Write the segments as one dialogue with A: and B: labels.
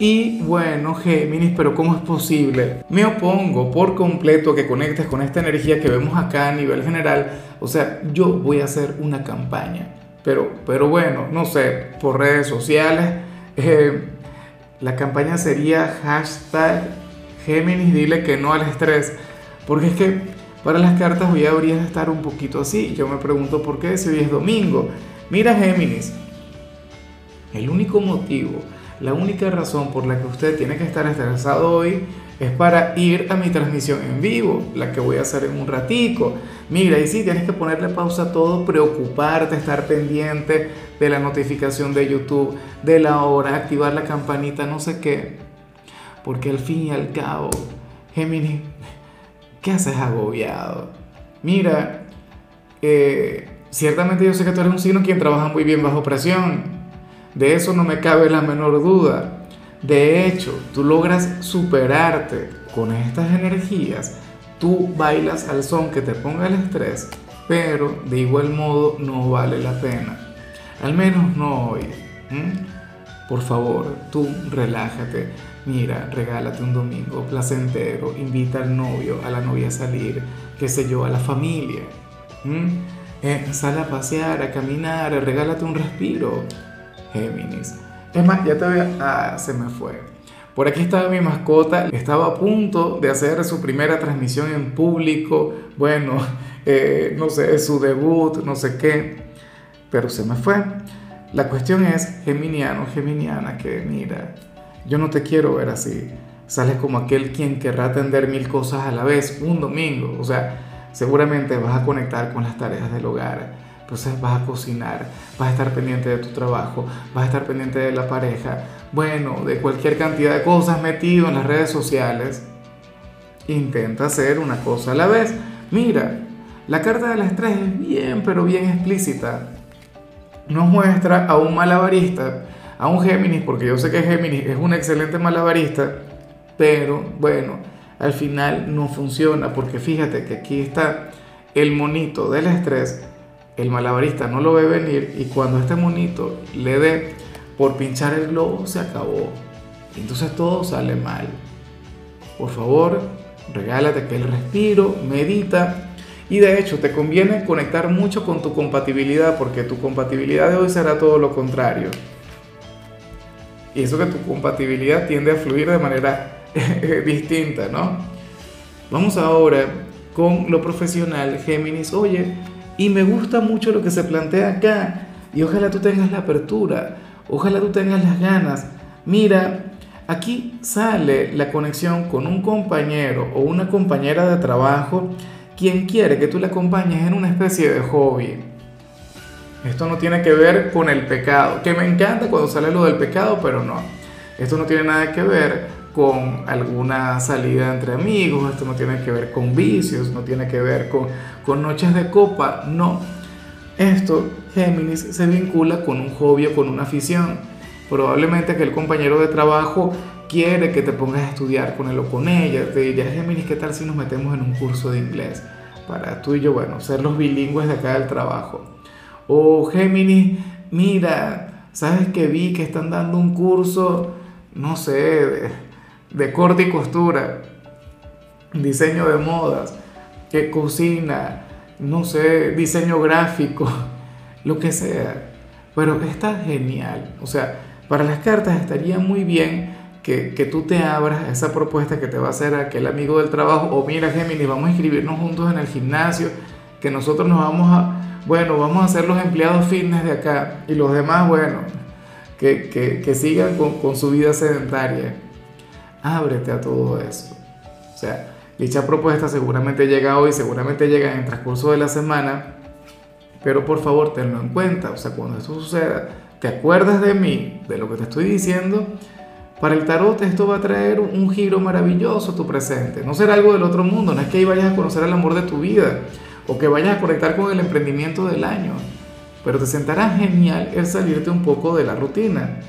A: Y bueno, Géminis, pero ¿cómo es posible? Me opongo por completo a que conectes con esta energía que vemos acá a nivel general. O sea, yo voy a hacer una campaña. Pero, pero bueno, no sé, por redes sociales. Eh, la campaña sería hashtag Géminis, dile que no al estrés. Porque es que para las cartas hoy habría de estar un poquito así. Yo me pregunto por qué si hoy es domingo. Mira Géminis, el único motivo la única razón por la que usted tiene que estar estresado hoy es para ir a mi transmisión en vivo, la que voy a hacer en un ratico. Mira, y sí, tienes que ponerle pausa a todo, preocuparte, estar pendiente de la notificación de YouTube, de la hora, activar la campanita, no sé qué. Porque al fin y al cabo, Gemini, ¿qué haces agobiado? Mira, eh, ciertamente yo sé que tú eres un signo quien trabaja muy bien bajo presión de eso no me cabe la menor duda. De hecho, tú logras superarte con estas energías. Tú bailas al son que te ponga el estrés, pero de igual modo no vale la pena. Al menos no hoy. Por favor, tú relájate. Mira, regálate un domingo placentero, invita al novio, a la novia a salir, qué sé yo, a la familia. Eh, sal a pasear, a caminar, regálate un respiro. Géminis. Es más, ya te. Ah, se me fue. Por aquí estaba mi mascota, estaba a punto de hacer su primera transmisión en público, bueno, eh, no sé, su debut, no sé qué, pero se me fue. La cuestión es, geminiano, geminiana, que mira, yo no te quiero ver así. Sales como aquel quien querrá atender mil cosas a la vez un domingo, o sea, seguramente vas a conectar con las tareas del hogar entonces vas a cocinar, vas a estar pendiente de tu trabajo, vas a estar pendiente de la pareja, bueno, de cualquier cantidad de cosas metido en las redes sociales. Intenta hacer una cosa a la vez. Mira, la carta del estrés es bien, pero bien explícita. Nos muestra a un malabarista, a un Géminis, porque yo sé que Géminis es un excelente malabarista, pero bueno, al final no funciona, porque fíjate que aquí está el monito del estrés el malabarista no lo ve venir y cuando este monito le dé por pinchar el globo, se acabó. Entonces todo sale mal. Por favor, regálate que el respiro, medita. Y de hecho, te conviene conectar mucho con tu compatibilidad, porque tu compatibilidad de hoy será todo lo contrario. Y eso que tu compatibilidad tiende a fluir de manera distinta, ¿no? Vamos ahora con lo profesional, Géminis. Oye, y me gusta mucho lo que se plantea acá. Y ojalá tú tengas la apertura, ojalá tú tengas las ganas. Mira, aquí sale la conexión con un compañero o una compañera de trabajo quien quiere que tú le acompañes en una especie de hobby. Esto no tiene que ver con el pecado, que me encanta cuando sale lo del pecado, pero no. Esto no tiene nada que ver con alguna salida entre amigos, esto no tiene que ver con vicios, no tiene que ver con, con noches de copa, no. Esto, Géminis, se vincula con un hobby o con una afición. Probablemente que el compañero de trabajo quiere que te pongas a estudiar con él o con ella. Te diría, Géminis, ¿qué tal si nos metemos en un curso de inglés? Para tú y yo, bueno, ser los bilingües de acá del trabajo. O Géminis, mira, ¿sabes que vi que están dando un curso, no sé, de corte y costura, diseño de modas, que cocina, no sé, diseño gráfico, lo que sea. Pero está genial. O sea, para las cartas estaría muy bien que, que, tú te abras a esa propuesta que te va a hacer aquel amigo del trabajo. O mira, Géminis, vamos a inscribirnos juntos en el gimnasio, que nosotros nos vamos a, bueno, vamos a ser los empleados fitness de acá. Y los demás, bueno, que, que, que sigan con, con su vida sedentaria ábrete a todo eso. O sea, dicha propuesta seguramente llega hoy, seguramente llega en el transcurso de la semana, pero por favor tenlo en cuenta. O sea, cuando eso suceda, te acuerdas de mí, de lo que te estoy diciendo, para el tarot esto va a traer un giro maravilloso a tu presente. No será algo del otro mundo, no es que ahí vayas a conocer el amor de tu vida o que vayas a conectar con el emprendimiento del año, pero te sentará genial el salirte un poco de la rutina.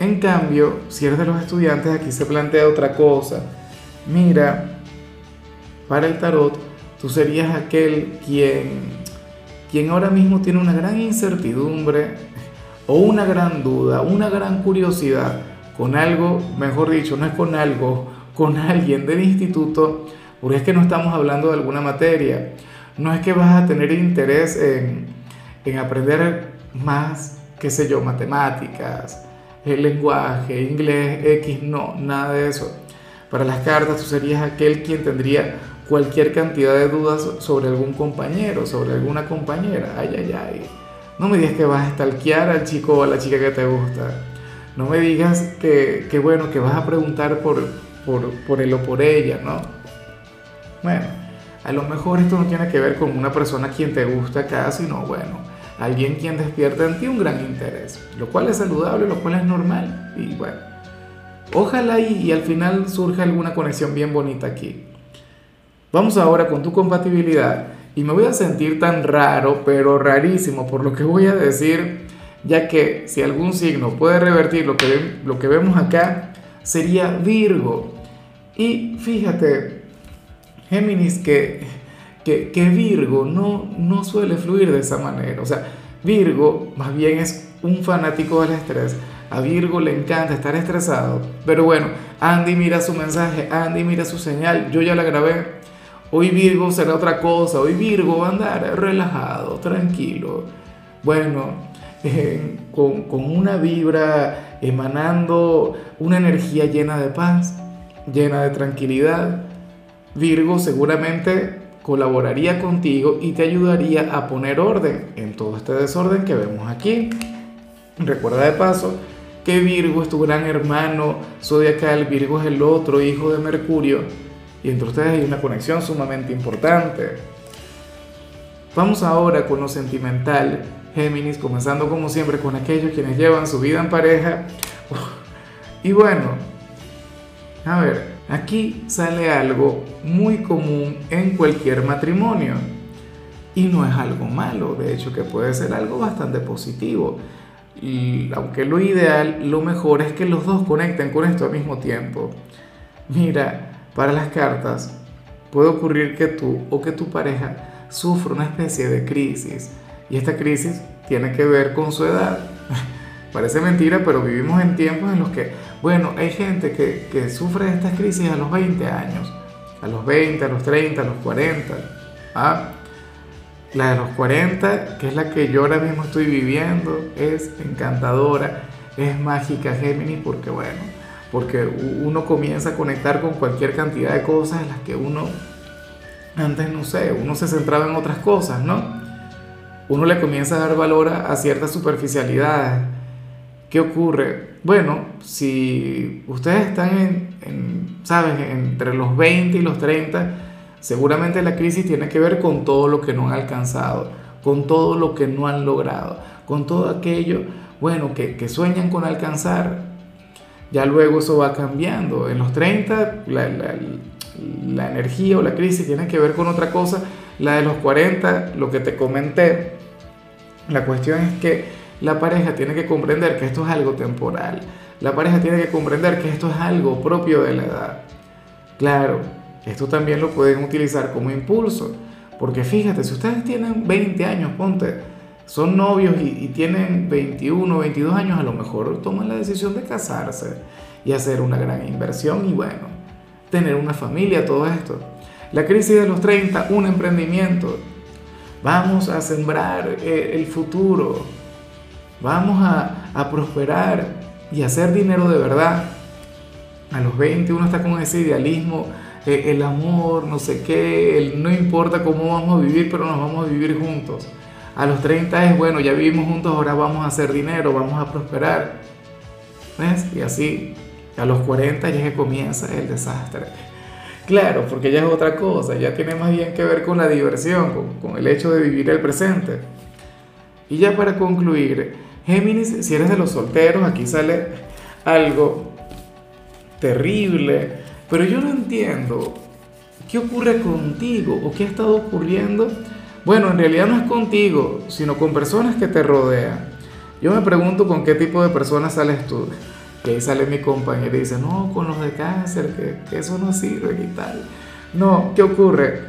A: En cambio, si eres de los estudiantes, aquí se plantea otra cosa. Mira, para el tarot, tú serías aquel quien, quien ahora mismo tiene una gran incertidumbre o una gran duda, una gran curiosidad con algo, mejor dicho, no es con algo, con alguien del instituto, porque es que no estamos hablando de alguna materia, no es que vas a tener interés en, en aprender más, qué sé yo, matemáticas, el lenguaje, inglés, X, no, nada de eso. Para las cartas tú serías aquel quien tendría cualquier cantidad de dudas sobre algún compañero, sobre alguna compañera, ay, ay, ay no me digas que vas a stalkear al chico o a la chica que te gusta. No me digas que, que bueno, que vas a preguntar por, por, por él o por ella, ¿no? Bueno, a lo mejor esto no tiene que ver con una persona quien te gusta acá, sino bueno, alguien quien despierta en ti un gran interés, lo cual es saludable, lo cual es normal. Y bueno, ojalá y, y al final surja alguna conexión bien bonita aquí. Vamos ahora con tu compatibilidad y me voy a sentir tan raro, pero rarísimo por lo que voy a decir, ya que si algún signo puede revertir lo que, lo que vemos acá, sería Virgo. Y fíjate, Géminis, que, que, Virgo no, no suele fluir de esa manera. O sea, Virgo más bien es un fanático del estrés. A Virgo le encanta estar estresado. Pero bueno, Andy mira su mensaje, Andy mira su señal, yo ya la grabé Hoy Virgo será otra cosa, hoy Virgo va a andar relajado, tranquilo. Bueno, eh, con, con una vibra emanando una energía llena de paz, llena de tranquilidad. Virgo seguramente colaboraría contigo y te ayudaría a poner orden en todo este desorden que vemos aquí. Recuerda de paso que Virgo es tu gran hermano zodiacal, Virgo es el otro hijo de Mercurio y entre ustedes hay una conexión sumamente importante. Vamos ahora con lo sentimental, Géminis, comenzando como siempre con aquellos quienes llevan su vida en pareja. Y bueno, a ver, aquí sale algo muy común en cualquier matrimonio. Y no es algo malo, de hecho que puede ser algo bastante positivo. Y aunque lo ideal, lo mejor es que los dos conecten con esto al mismo tiempo. Mira, para las cartas, puede ocurrir que tú o que tu pareja sufra una especie de crisis y esta crisis tiene que ver con su edad. Parece mentira, pero vivimos en tiempos en los que, bueno, hay gente que, sufre estas crisis a los 20 años, a los 20, a los 30, a los 40. ¿ah? La de los 40, que es la que yo ahora mismo estoy viviendo, es encantadora, es mágica Géminis, porque bueno, porque uno comienza a conectar con cualquier cantidad de cosas en las que uno antes no sé, uno se centraba en otras cosas, ¿no? Uno le comienza a dar valor a, ciertas superficialidades. ¿Qué ocurre? Bueno, si ustedes están en, ¿sabes? entre los 20 y los 30, seguramente la crisis tiene que ver con todo lo que no han alcanzado, con todo lo que no han logrado, con todo aquello, bueno, que, que sueñan con alcanzar, ya luego eso va cambiando. En los 30 la, la, energía o la crisis tiene que ver con otra cosa. La de los 40, lo que te comenté, la cuestión es que la pareja tiene que comprender que esto es algo temporal. La pareja tiene que comprender que esto es algo propio de la edad. Claro, esto también lo pueden utilizar como impulso. Porque fíjate, si ustedes tienen 20 años, ponte, son novios y, tienen 21, 22 años, a lo mejor toman la decisión de casarse y hacer una gran inversión y bueno, tener una familia, todo esto. La crisis de los 30, un emprendimiento. Vamos a sembrar eh, el futuro. Vamos a, a prosperar y hacer dinero de verdad. A los 20 uno está con ese idealismo, eh, el amor, no sé qué, el no importa cómo vamos a vivir, pero nos vamos a vivir juntos. A los 30 es, bueno, ya vivimos juntos, ahora vamos a hacer dinero, vamos a prosperar. ¿Ves? Y así, a los 40 ya que comienza el desastre. Claro, porque ya es otra cosa, ya tiene más bien que ver con la diversión, con, con el hecho de vivir el presente. Y ya para concluir, Géminis, si eres de los solteros, aquí sale algo terrible, pero yo no entiendo qué ocurre contigo o qué ha estado ocurriendo. Bueno, en realidad no es contigo, sino con personas que te rodean. Yo me pregunto con qué tipo de personas sales tú. Que ahí sale mi compañero y dice, no, con los de cáncer, que, que eso no sirve y tal. No, ¿qué ocurre?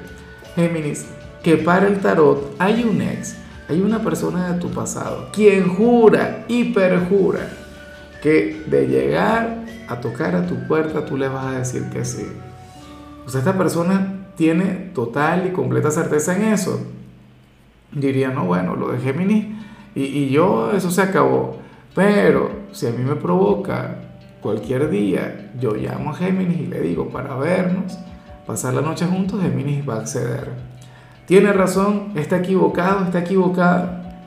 A: Géminis, que para el tarot hay un ex, hay una persona de tu pasado, quien jura y perjura que de llegar a tocar a tu puerta tú le vas a decir que sí. O sea, esta persona tiene total y completa certeza en eso. Diría, no, bueno, lo de Géminis y, y yo, eso se acabó. Pero si a mí me provoca cualquier día, yo llamo a Géminis y le digo para vernos, pasar la noche juntos, Géminis va a acceder. ¿Tiene razón? ¿Está equivocado? ¿Está equivocada?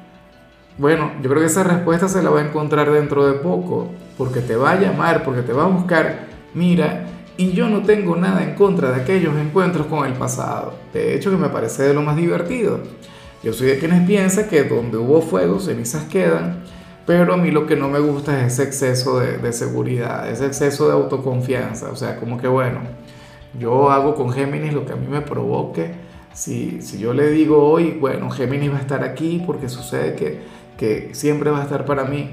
A: Bueno, yo creo que esa respuesta se la va a encontrar dentro de poco, porque te va a llamar, porque te va a buscar. Mira, y yo no tengo nada en contra de aquellos encuentros con el pasado. De hecho, que me parece de lo más divertido. Yo soy de quienes piensan que donde hubo fuego, cenizas quedan, pero a mí lo que no me gusta es ese exceso de, de seguridad, ese exceso de autoconfianza. O sea, como que bueno, yo hago con Géminis lo que a mí me provoque. Si, si yo le digo hoy, bueno, Géminis va a estar aquí porque sucede que, que siempre va a estar para mí.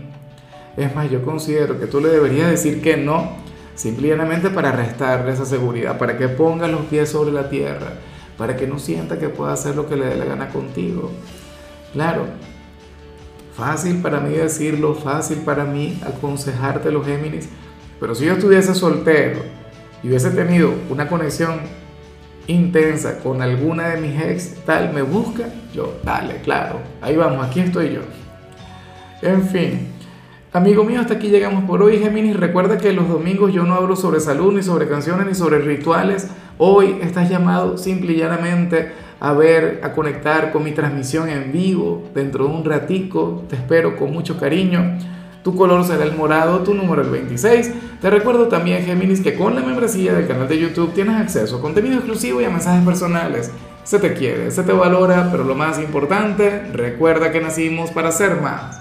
A: Es más, yo considero que tú le deberías decir que no, simplemente para restarle esa seguridad, para que ponga los pies sobre la tierra, para que no sienta que pueda hacer lo que le dé la gana contigo. Claro, fácil para mí decirlo, fácil para mí aconsejarte los Géminis, pero si yo estuviese soltero y hubiese tenido una conexión intensa con alguna de mis ex, tal, me busca, yo, dale, claro, ahí vamos, aquí estoy yo. En fin, amigo mío, hasta aquí llegamos por hoy, Géminis. Recuerda que los domingos yo no hablo sobre salud, ni sobre canciones, ni sobre rituales. Hoy estás llamado simple y llanamente a ver, a conectar con mi transmisión en vivo dentro de un ratico. Te espero con mucho cariño. Tu color será el morado, tu número el 26. Te recuerdo también, Géminis, que con la membresía del canal de YouTube tienes acceso a contenido exclusivo y a mensajes personales. Se te quiere, se te valora, pero lo más importante, recuerda que nacimos para ser más.